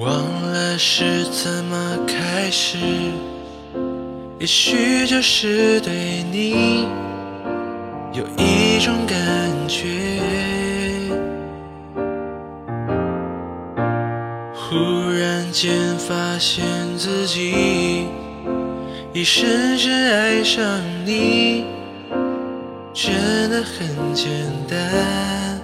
忘了是怎么开始？也许就是对你有一种感觉。忽然间发现自己已深深爱上你，真的很简单。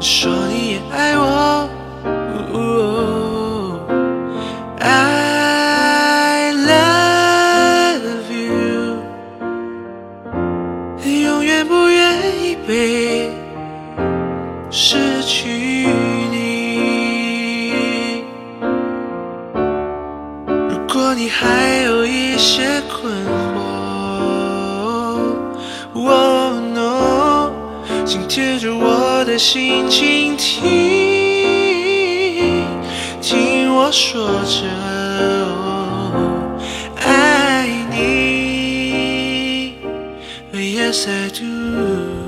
说你也爱我。哦 I love you，永远不愿意被失去你。如果你还有一些困惑，Oh no，请贴着我的心倾听，听我说着爱你，Yes I do。